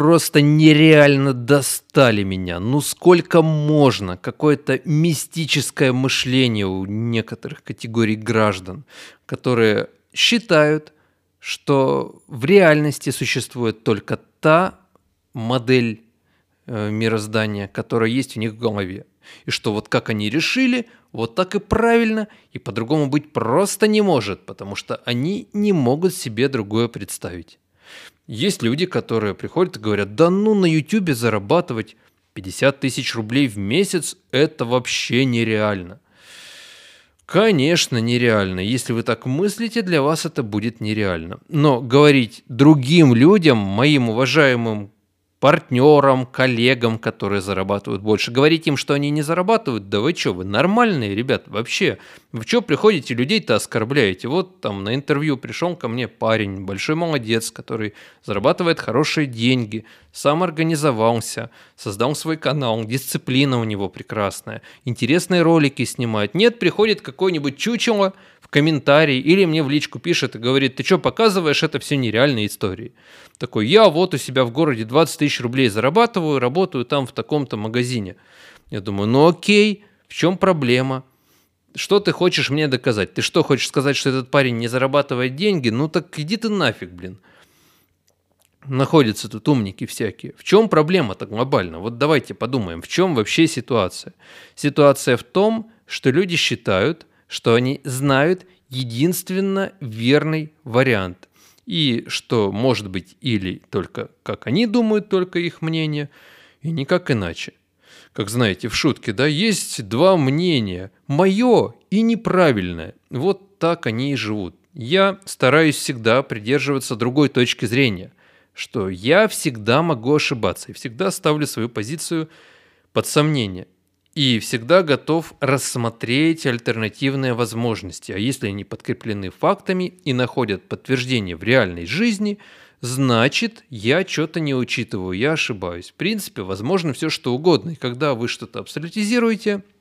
просто нереально достали меня. Ну сколько можно? Какое-то мистическое мышление у некоторых категорий граждан, которые считают, что в реальности существует только та модель э, мироздания, которая есть у них в голове. И что вот как они решили, вот так и правильно, и по-другому быть просто не может, потому что они не могут себе другое представить. Есть люди, которые приходят и говорят, да ну на YouTube зарабатывать 50 тысяч рублей в месяц – это вообще нереально. Конечно, нереально. Если вы так мыслите, для вас это будет нереально. Но говорить другим людям, моим уважаемым партнерам, коллегам, которые зарабатывают больше. Говорить им, что они не зарабатывают, да вы что, вы нормальные, ребят, вообще. Вы что приходите, людей-то оскорбляете? Вот там на интервью пришел ко мне парень, большой молодец, который зарабатывает хорошие деньги, сам организовался, создал свой канал, дисциплина у него прекрасная, интересные ролики снимает. Нет, приходит какой-нибудь чучело в комментарии или мне в личку пишет и говорит, ты что показываешь, это все нереальные истории. Такой, я вот у себя в городе 20 тысяч рублей зарабатываю, работаю там в таком-то магазине. Я думаю, ну окей, в чем проблема? Что ты хочешь мне доказать? Ты что, хочешь сказать, что этот парень не зарабатывает деньги? Ну так иди ты нафиг, блин находятся тут умники всякие. В чем проблема-то глобально? Вот давайте подумаем, в чем вообще ситуация? Ситуация в том, что люди считают, что они знают единственно верный вариант. И что может быть или только как они думают, только их мнение, и никак иначе. Как знаете, в шутке, да, есть два мнения, мое и неправильное. Вот так они и живут. Я стараюсь всегда придерживаться другой точки зрения – что я всегда могу ошибаться и всегда ставлю свою позицию под сомнение. И всегда готов рассмотреть альтернативные возможности. А если они подкреплены фактами и находят подтверждение в реальной жизни, значит, я что-то не учитываю, я ошибаюсь. В принципе, возможно все что угодно. И когда вы что-то абсолютизируете –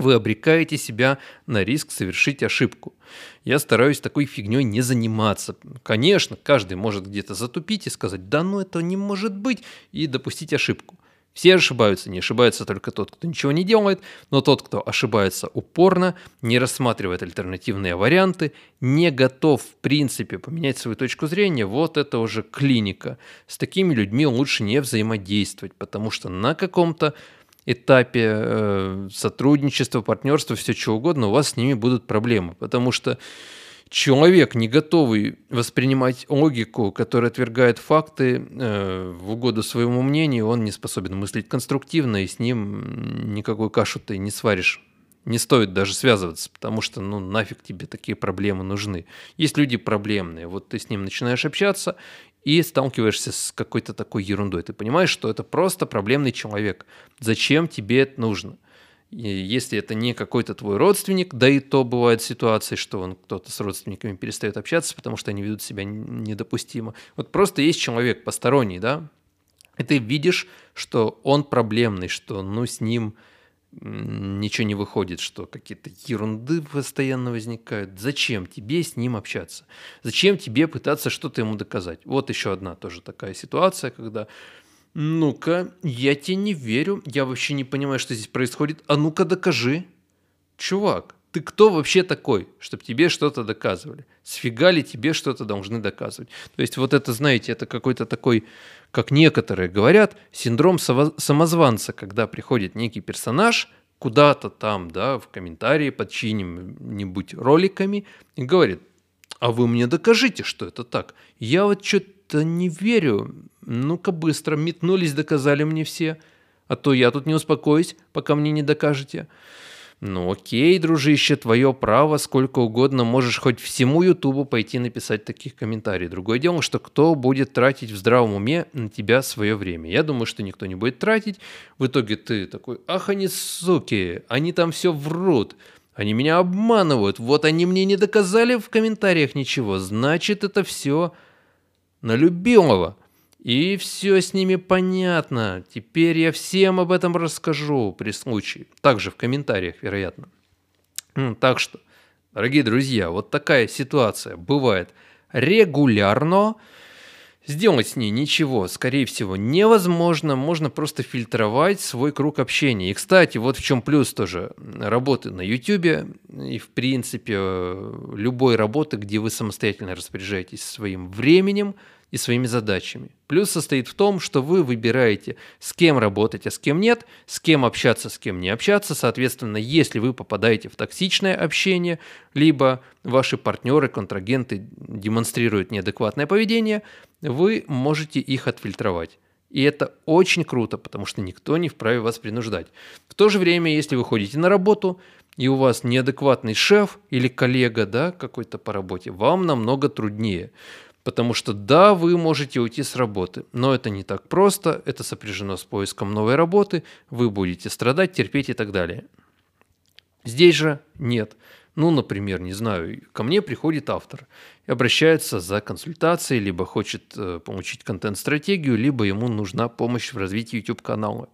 вы обрекаете себя на риск совершить ошибку. Я стараюсь такой фигней не заниматься. Конечно, каждый может где-то затупить и сказать, да ну это не может быть, и допустить ошибку. Все ошибаются, не ошибается только тот, кто ничего не делает, но тот, кто ошибается упорно, не рассматривает альтернативные варианты, не готов в принципе поменять свою точку зрения, вот это уже клиника. С такими людьми лучше не взаимодействовать, потому что на каком-то этапе э, сотрудничества, партнерства, все что угодно, у вас с ними будут проблемы. Потому что человек, не готовый воспринимать логику, которая отвергает факты э, в угоду своему мнению, он не способен мыслить конструктивно, и с ним никакой кашу ты не сваришь. Не стоит даже связываться, потому что, ну, нафиг тебе такие проблемы нужны. Есть люди проблемные, вот ты с ним начинаешь общаться, и сталкиваешься с какой-то такой ерундой. Ты понимаешь, что это просто проблемный человек. Зачем тебе это нужно? Если это не какой-то твой родственник, да и то бывают ситуации, что он кто-то с родственниками перестает общаться, потому что они ведут себя недопустимо. Вот просто есть человек посторонний, да, и ты видишь, что он проблемный, что ну с ним ничего не выходит, что какие-то ерунды постоянно возникают. Зачем тебе с ним общаться? Зачем тебе пытаться что-то ему доказать? Вот еще одна тоже такая ситуация, когда ну-ка, я тебе не верю, я вообще не понимаю, что здесь происходит. А ну-ка докажи. Чувак, ты кто вообще такой, чтобы тебе что-то доказывали? Сфига ли тебе что-то должны доказывать? То есть вот это, знаете, это какой-то такой, как некоторые говорят, синдром самозванца, когда приходит некий персонаж куда-то там, да, в комментарии под чьими-нибудь роликами и говорит, а вы мне докажите, что это так. Я вот что-то не верю. Ну-ка быстро, метнулись, доказали мне все. А то я тут не успокоюсь, пока мне не докажете. Ну окей, дружище, твое право, сколько угодно можешь хоть всему Ютубу пойти написать таких комментариев. Другое дело, что кто будет тратить в здравом уме на тебя свое время. Я думаю, что никто не будет тратить. В итоге ты такой, ах они суки, они там все врут. Они меня обманывают. Вот они мне не доказали в комментариях ничего. Значит, это все на любимого. И все с ними понятно. Теперь я всем об этом расскажу при случае. Также в комментариях, вероятно. Так что, дорогие друзья, вот такая ситуация бывает регулярно. Сделать с ней ничего, скорее всего, невозможно. Можно просто фильтровать свой круг общения. И, кстати, вот в чем плюс тоже работы на YouTube и, в принципе, любой работы, где вы самостоятельно распоряжаетесь своим временем, и своими задачами. Плюс состоит в том, что вы выбираете, с кем работать, а с кем нет, с кем общаться, с кем не общаться. Соответственно, если вы попадаете в токсичное общение, либо ваши партнеры, контрагенты демонстрируют неадекватное поведение, вы можете их отфильтровать. И это очень круто, потому что никто не вправе вас принуждать. В то же время, если вы ходите на работу, и у вас неадекватный шеф или коллега да, какой-то по работе, вам намного труднее. Потому что да, вы можете уйти с работы, но это не так просто, это сопряжено с поиском новой работы, вы будете страдать, терпеть и так далее. Здесь же нет. Ну, например, не знаю, ко мне приходит автор и обращается за консультацией, либо хочет э, получить контент-стратегию, либо ему нужна помощь в развитии YouTube-канала.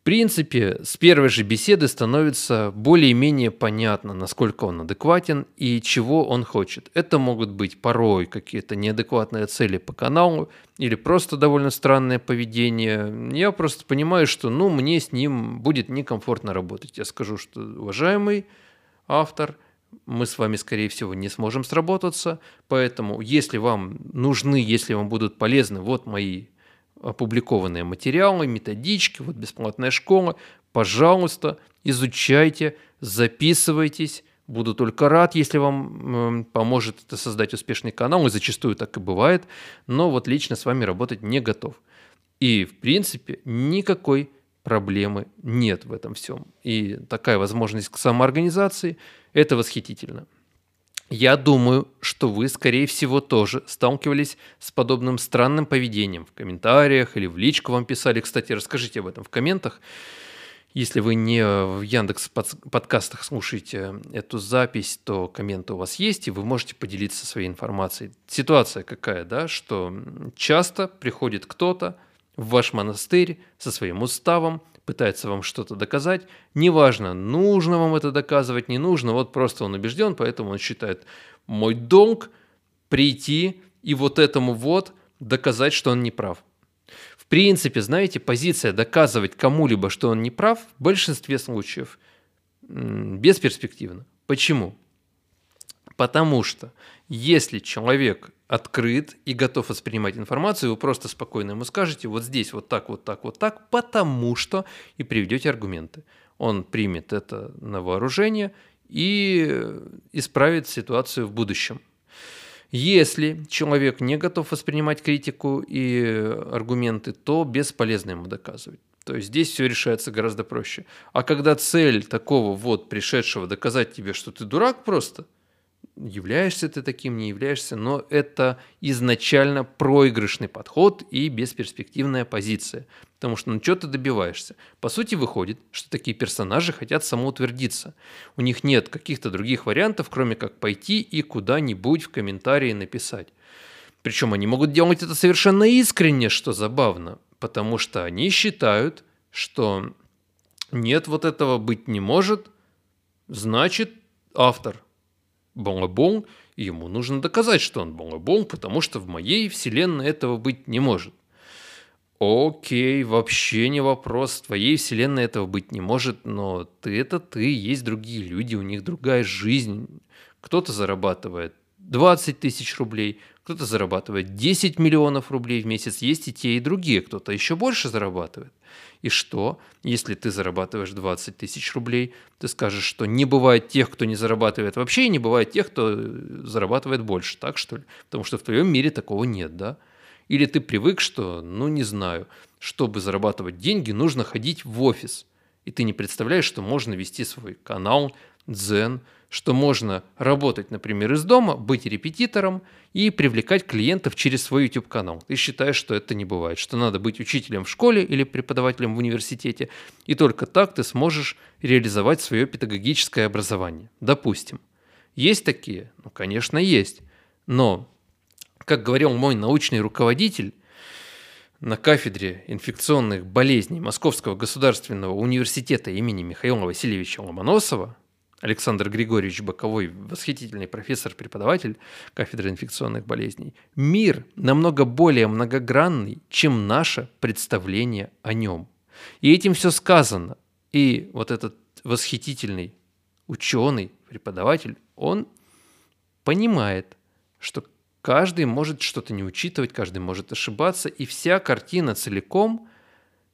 В принципе, с первой же беседы становится более-менее понятно, насколько он адекватен и чего он хочет. Это могут быть порой какие-то неадекватные цели по каналу или просто довольно странное поведение. Я просто понимаю, что ну, мне с ним будет некомфортно работать. Я скажу, что уважаемый автор, мы с вами, скорее всего, не сможем сработаться, поэтому если вам нужны, если вам будут полезны вот мои опубликованные материалы, методички, вот бесплатная школа. Пожалуйста, изучайте, записывайтесь. Буду только рад, если вам поможет это создать успешный канал, и зачастую так и бывает, но вот лично с вами работать не готов. И, в принципе, никакой проблемы нет в этом всем. И такая возможность к самоорганизации – это восхитительно. Я думаю, что вы, скорее всего, тоже сталкивались с подобным странным поведением в комментариях или в личку вам писали. Кстати, расскажите об этом в комментах. Если вы не в Яндекс подкастах слушаете эту запись, то комменты у вас есть, и вы можете поделиться своей информацией. Ситуация какая, да, что часто приходит кто-то в ваш монастырь со своим уставом, пытается вам что-то доказать. Неважно, нужно вам это доказывать, не нужно, вот просто он убежден, поэтому он считает мой долг прийти и вот этому вот доказать, что он не прав. В принципе, знаете, позиция доказывать кому-либо, что он не прав, в большинстве случаев бесперспективна. Почему? Потому что если человек открыт и готов воспринимать информацию, вы просто спокойно ему скажете, вот здесь вот так, вот так, вот так, потому что, и приведете аргументы. Он примет это на вооружение и исправит ситуацию в будущем. Если человек не готов воспринимать критику и аргументы, то бесполезно ему доказывать. То есть здесь все решается гораздо проще. А когда цель такого вот пришедшего доказать тебе, что ты дурак просто – являешься ты таким, не являешься, но это изначально проигрышный подход и бесперспективная позиция. Потому что ну что ты добиваешься? По сути выходит, что такие персонажи хотят самоутвердиться. У них нет каких-то других вариантов, кроме как пойти и куда-нибудь в комментарии написать. Причем они могут делать это совершенно искренне, что забавно, потому что они считают, что нет, вот этого быть не может, значит автор – Бонобон, и ему нужно доказать, что он Бонобон, потому что в моей вселенной этого быть не может. Окей, вообще не вопрос. В твоей вселенной этого быть не может, но ты это ты, есть другие люди, у них другая жизнь. Кто-то зарабатывает 20 тысяч рублей, кто-то зарабатывает 10 миллионов рублей в месяц, есть и те, и другие, кто-то еще больше зарабатывает. И что, если ты зарабатываешь 20 тысяч рублей, ты скажешь, что не бывает тех, кто не зарабатывает вообще, и не бывает тех, кто зарабатывает больше, так что ли? Потому что в твоем мире такого нет, да? Или ты привык, что, ну не знаю, чтобы зарабатывать деньги, нужно ходить в офис. И ты не представляешь, что можно вести свой канал, дзен, что можно работать, например, из дома, быть репетитором и привлекать клиентов через свой YouTube-канал. Ты считаешь, что это не бывает, что надо быть учителем в школе или преподавателем в университете, и только так ты сможешь реализовать свое педагогическое образование. Допустим. Есть такие? Ну, конечно, есть. Но, как говорил мой научный руководитель, на кафедре инфекционных болезней Московского государственного университета имени Михаила Васильевича Ломоносова Александр Григорьевич Боковой, восхитительный профессор-преподаватель кафедры инфекционных болезней, мир намного более многогранный, чем наше представление о нем. И этим все сказано. И вот этот восхитительный ученый, преподаватель, он понимает, что каждый может что-то не учитывать, каждый может ошибаться, и вся картина целиком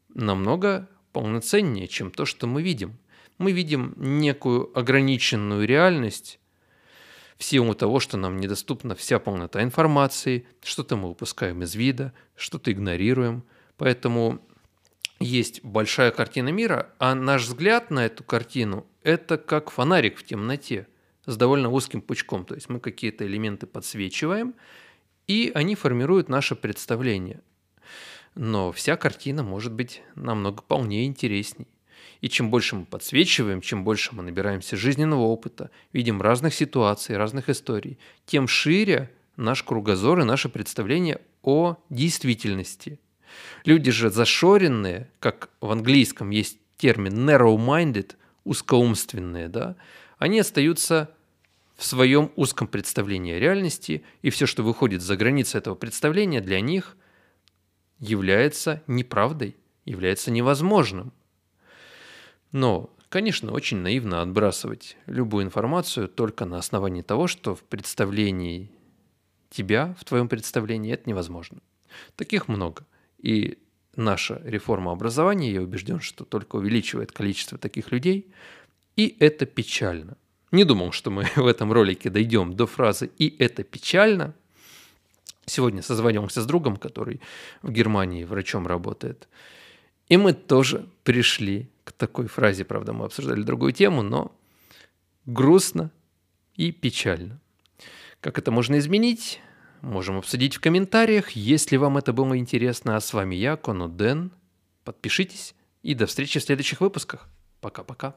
намного полноценнее, чем то, что мы видим. Мы видим некую ограниченную реальность в силу того, что нам недоступна вся полнота информации, что-то мы упускаем из вида, что-то игнорируем. Поэтому есть большая картина мира, а наш взгляд на эту картину – это как фонарик в темноте с довольно узким пучком. То есть мы какие-то элементы подсвечиваем, и они формируют наше представление. Но вся картина может быть намного полнее интересней. И чем больше мы подсвечиваем, чем больше мы набираемся жизненного опыта, видим разных ситуаций, разных историй, тем шире наш кругозор и наше представление о действительности – Люди же зашоренные, как в английском есть термин narrow-minded, узкоумственные, да, они остаются в своем узком представлении о реальности, и все, что выходит за границы этого представления, для них является неправдой, является невозможным. Но, конечно, очень наивно отбрасывать любую информацию только на основании того, что в представлении тебя, в твоем представлении, это невозможно. Таких много – и наша реформа образования, я убежден, что только увеличивает количество таких людей, и это печально. Не думал, что мы в этом ролике дойдем до фразы «и это печально». Сегодня созванивался с другом, который в Германии врачом работает. И мы тоже пришли к такой фразе, правда, мы обсуждали другую тему, но грустно и печально. Как это можно изменить? можем обсудить в комментариях, если вам это было интересно. А с вами я, Коно Дэн. Подпишитесь и до встречи в следующих выпусках. Пока-пока.